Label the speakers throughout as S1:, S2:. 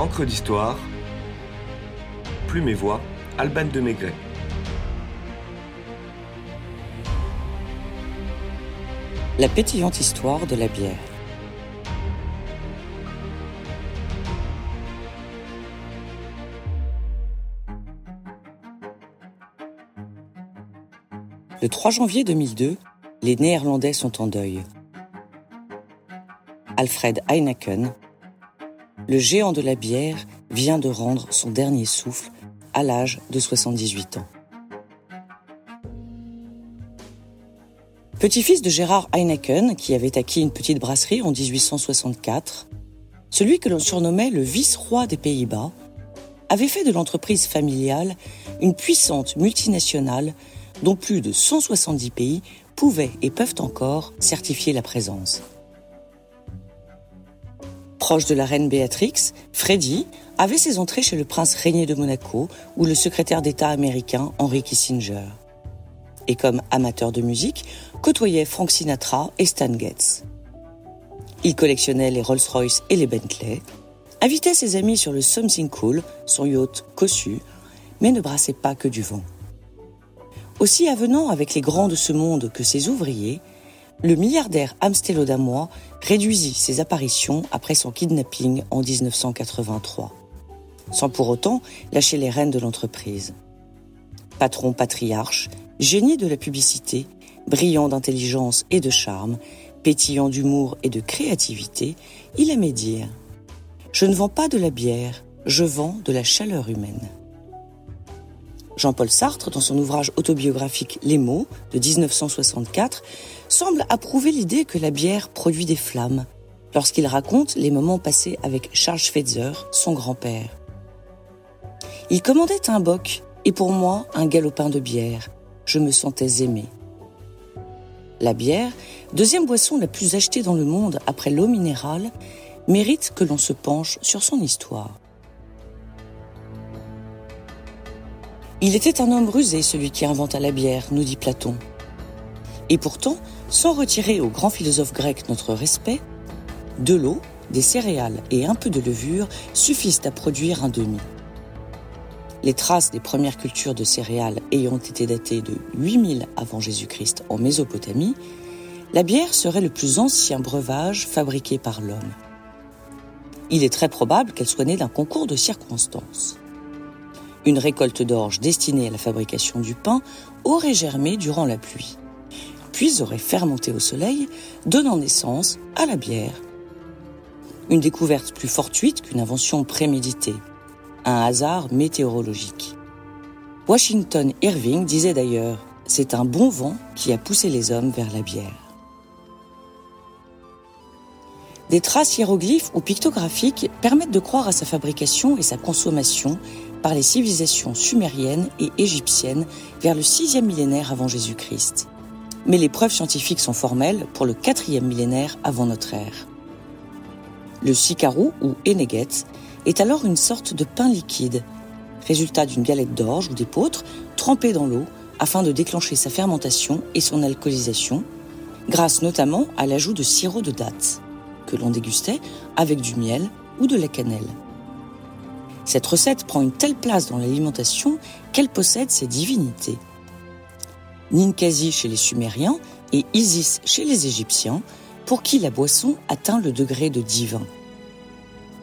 S1: Encre d'histoire, Plume et Voix, Alban de Maigret.
S2: La pétillante histoire de la bière. Le 3 janvier 2002, les Néerlandais sont en deuil. Alfred Heineken, le géant de la bière, vient de rendre son dernier souffle à l'âge de 78 ans. Petit-fils de Gérard Heineken, qui avait acquis une petite brasserie en 1864, celui que l'on surnommait le vice-roi des Pays-Bas, avait fait de l'entreprise familiale une puissante multinationale dont plus de 170 pays pouvaient et peuvent encore certifier la présence. Proche de la reine Béatrix, Freddy avait ses entrées chez le prince régné de Monaco ou le secrétaire d'État américain Henry Kissinger. Et comme amateur de musique, côtoyait Frank Sinatra et Stan Getz. Il collectionnait les Rolls-Royce et les Bentley, invitait ses amis sur le Something Cool, son yacht cossu, mais ne brassait pas que du vent. Aussi avenant avec les grands de ce monde que ses ouvriers, le milliardaire amstélodamois réduisit ses apparitions après son kidnapping en 1983, sans pour autant lâcher les rênes de l'entreprise. Patron patriarche, génie de la publicité, brillant d'intelligence et de charme, pétillant d'humour et de créativité, il aimait dire ⁇ Je ne vends pas de la bière, je vends de la chaleur humaine ⁇ Jean-Paul Sartre, dans son ouvrage autobiographique Les mots de 1964, semble approuver l'idée que la bière produit des flammes lorsqu'il raconte les moments passés avec Charles Schweitzer, son grand-père. Il commandait un boc et pour moi un galopin de bière. Je me sentais aimé. La bière, deuxième boisson la plus achetée dans le monde après l'eau minérale, mérite que l'on se penche sur son histoire. Il était un homme rusé, celui qui inventa la bière, nous dit Platon. Et pourtant, sans retirer au grand philosophe grec notre respect, de l'eau, des céréales et un peu de levure suffisent à produire un demi. Les traces des premières cultures de céréales ayant été datées de 8000 avant Jésus-Christ en Mésopotamie, la bière serait le plus ancien breuvage fabriqué par l'homme. Il est très probable qu'elle soit née d'un concours de circonstances. Une récolte d'orge destinée à la fabrication du pain aurait germé durant la pluie, puis aurait fermenté au soleil, donnant naissance à la bière. Une découverte plus fortuite qu'une invention préméditée, un hasard météorologique. Washington Irving disait d'ailleurs C'est un bon vent qui a poussé les hommes vers la bière. Des traces hiéroglyphes ou pictographiques permettent de croire à sa fabrication et sa consommation par les civilisations sumériennes et égyptiennes vers le 6e millénaire avant Jésus-Christ. Mais les preuves scientifiques sont formelles pour le 4e millénaire avant notre ère. Le sikarou ou eneget est alors une sorte de pain liquide, résultat d'une galette d'orge ou d'épeautre trempée dans l'eau afin de déclencher sa fermentation et son alcoolisation, grâce notamment à l'ajout de sirop de dattes, que l'on dégustait avec du miel ou de la cannelle. Cette recette prend une telle place dans l'alimentation qu'elle possède ses divinités. Ninkasi chez les Sumériens et Isis chez les Égyptiens, pour qui la boisson atteint le degré de divin.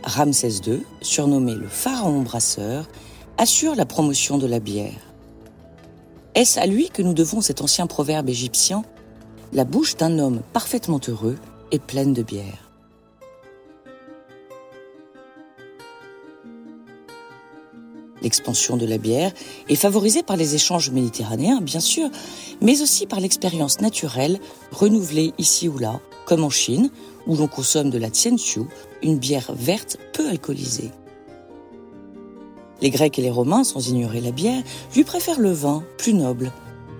S2: Ramsès II, surnommé le pharaon brasseur, assure la promotion de la bière. Est-ce à lui que nous devons cet ancien proverbe égyptien? La bouche d'un homme parfaitement heureux est pleine de bière L'expansion de la bière est favorisée par les échanges méditerranéens, bien sûr, mais aussi par l'expérience naturelle renouvelée ici ou là, comme en Chine, où l'on consomme de la tianxiu, une bière verte peu alcoolisée. Les Grecs et les Romains, sans ignorer la bière, lui préfèrent le vin, plus noble,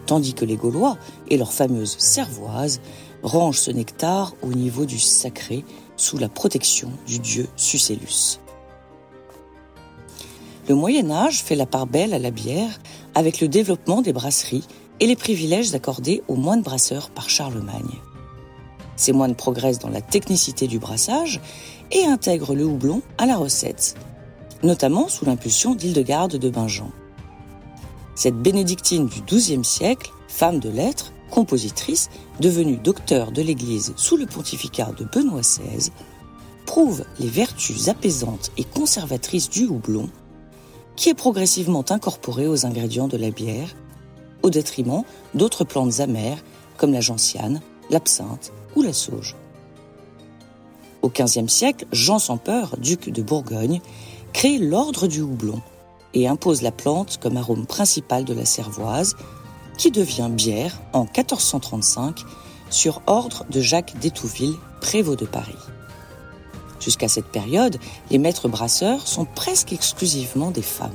S2: tandis que les Gaulois et leur fameuse cervoise rangent ce nectar au niveau du sacré, sous la protection du dieu Sucellus. Le Moyen Âge fait la part belle à la bière avec le développement des brasseries et les privilèges accordés aux moines brasseurs par Charlemagne. Ces moines progressent dans la technicité du brassage et intègrent le houblon à la recette, notamment sous l'impulsion d'Hildegarde de Bingen. Cette bénédictine du XIIe siècle, femme de lettres, compositrice, devenue docteur de l'Église sous le pontificat de Benoît XVI, prouve les vertus apaisantes et conservatrices du houblon, qui est progressivement incorporé aux ingrédients de la bière, au détriment d'autres plantes amères comme la gentiane, l'absinthe ou la sauge. Au XVe siècle, Jean sans duc de Bourgogne, crée l'ordre du houblon et impose la plante comme arôme principal de la cervoise, qui devient bière en 1435 sur ordre de Jacques d'Étouville, prévôt de Paris. Jusqu'à cette période, les maîtres brasseurs sont presque exclusivement des femmes.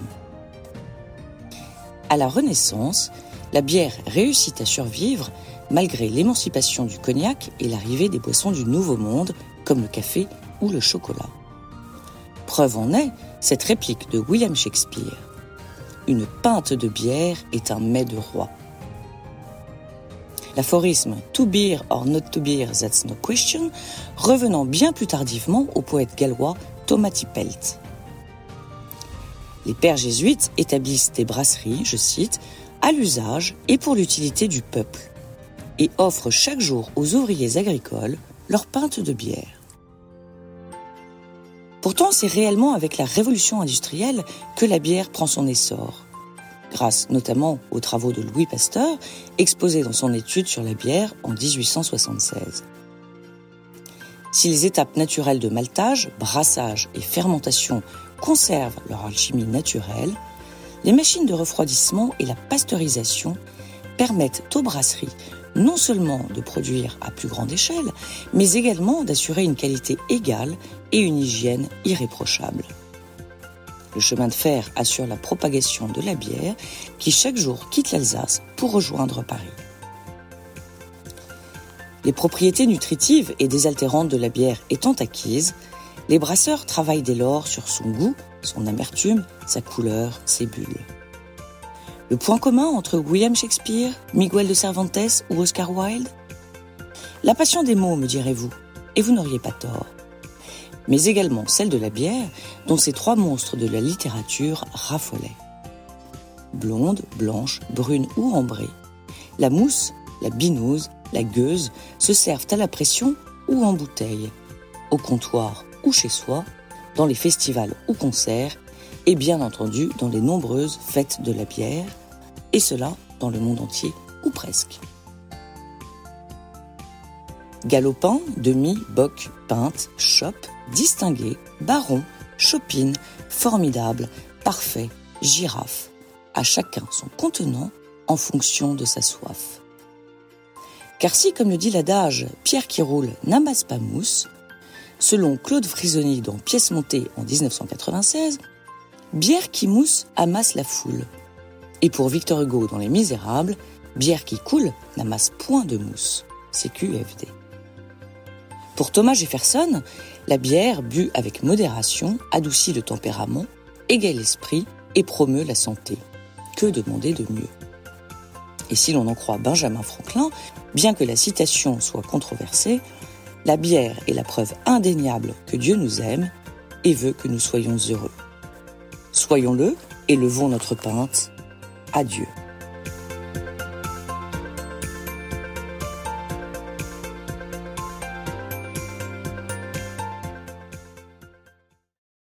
S2: À la Renaissance, la bière réussit à survivre malgré l'émancipation du cognac et l'arrivée des boissons du Nouveau Monde, comme le café ou le chocolat. Preuve en est cette réplique de William Shakespeare. Une pinte de bière est un mets de roi. L'aphorisme To beer or not to beer, that's no question, revenant bien plus tardivement au poète gallois Thomas Tippelt. Les pères jésuites établissent des brasseries, je cite, à l'usage et pour l'utilité du peuple, et offrent chaque jour aux ouvriers agricoles leur pinte de bière. Pourtant, c'est réellement avec la révolution industrielle que la bière prend son essor, grâce notamment aux travaux de Louis Pasteur, exposés dans son étude sur la bière en 1876. Si les étapes naturelles de maltage, brassage et fermentation conservent leur alchimie naturelle, les machines de refroidissement et la pasteurisation permettent aux brasseries non seulement de produire à plus grande échelle, mais également d'assurer une qualité égale et une hygiène irréprochable. Le chemin de fer assure la propagation de la bière qui chaque jour quitte l'Alsace pour rejoindre Paris. Les propriétés nutritives et désaltérantes de la bière étant acquises, les brasseurs travaillent dès lors sur son goût, son amertume, sa couleur, ses bulles. Le point commun entre William Shakespeare, Miguel de Cervantes ou Oscar Wilde? La passion des mots, me direz-vous, et vous n'auriez pas tort. Mais également celle de la bière, dont ces trois monstres de la littérature raffolaient. Blonde, blanche, brune ou ambrée, la mousse, la binouse, la gueuse se servent à la pression ou en bouteille, au comptoir ou chez soi, dans les festivals ou concerts, et bien entendu dans les nombreuses fêtes de la bière, et cela dans le monde entier ou presque. Galopin, demi, boc, pinte, chope, distingué, baron, chopine, formidable, parfait, girafe, à chacun son contenant en fonction de sa soif. Car si, comme le dit l'adage, Pierre qui roule n'amasse pas mousse, selon Claude Frisoni dans Pièce montée en 1996, bière qui mousse amasse la foule, et pour Victor Hugo dans Les Misérables, bière qui coule n'amasse point de mousse. CQFD. Pour Thomas Jefferson, la bière bue avec modération adoucit le tempérament, égaye l'esprit et promeut la santé. Que demander de mieux? Et si l'on en croit Benjamin Franklin, bien que la citation soit controversée, la bière est la preuve indéniable que Dieu nous aime et veut que nous soyons heureux. Soyons-le et levons notre pinte Adieu.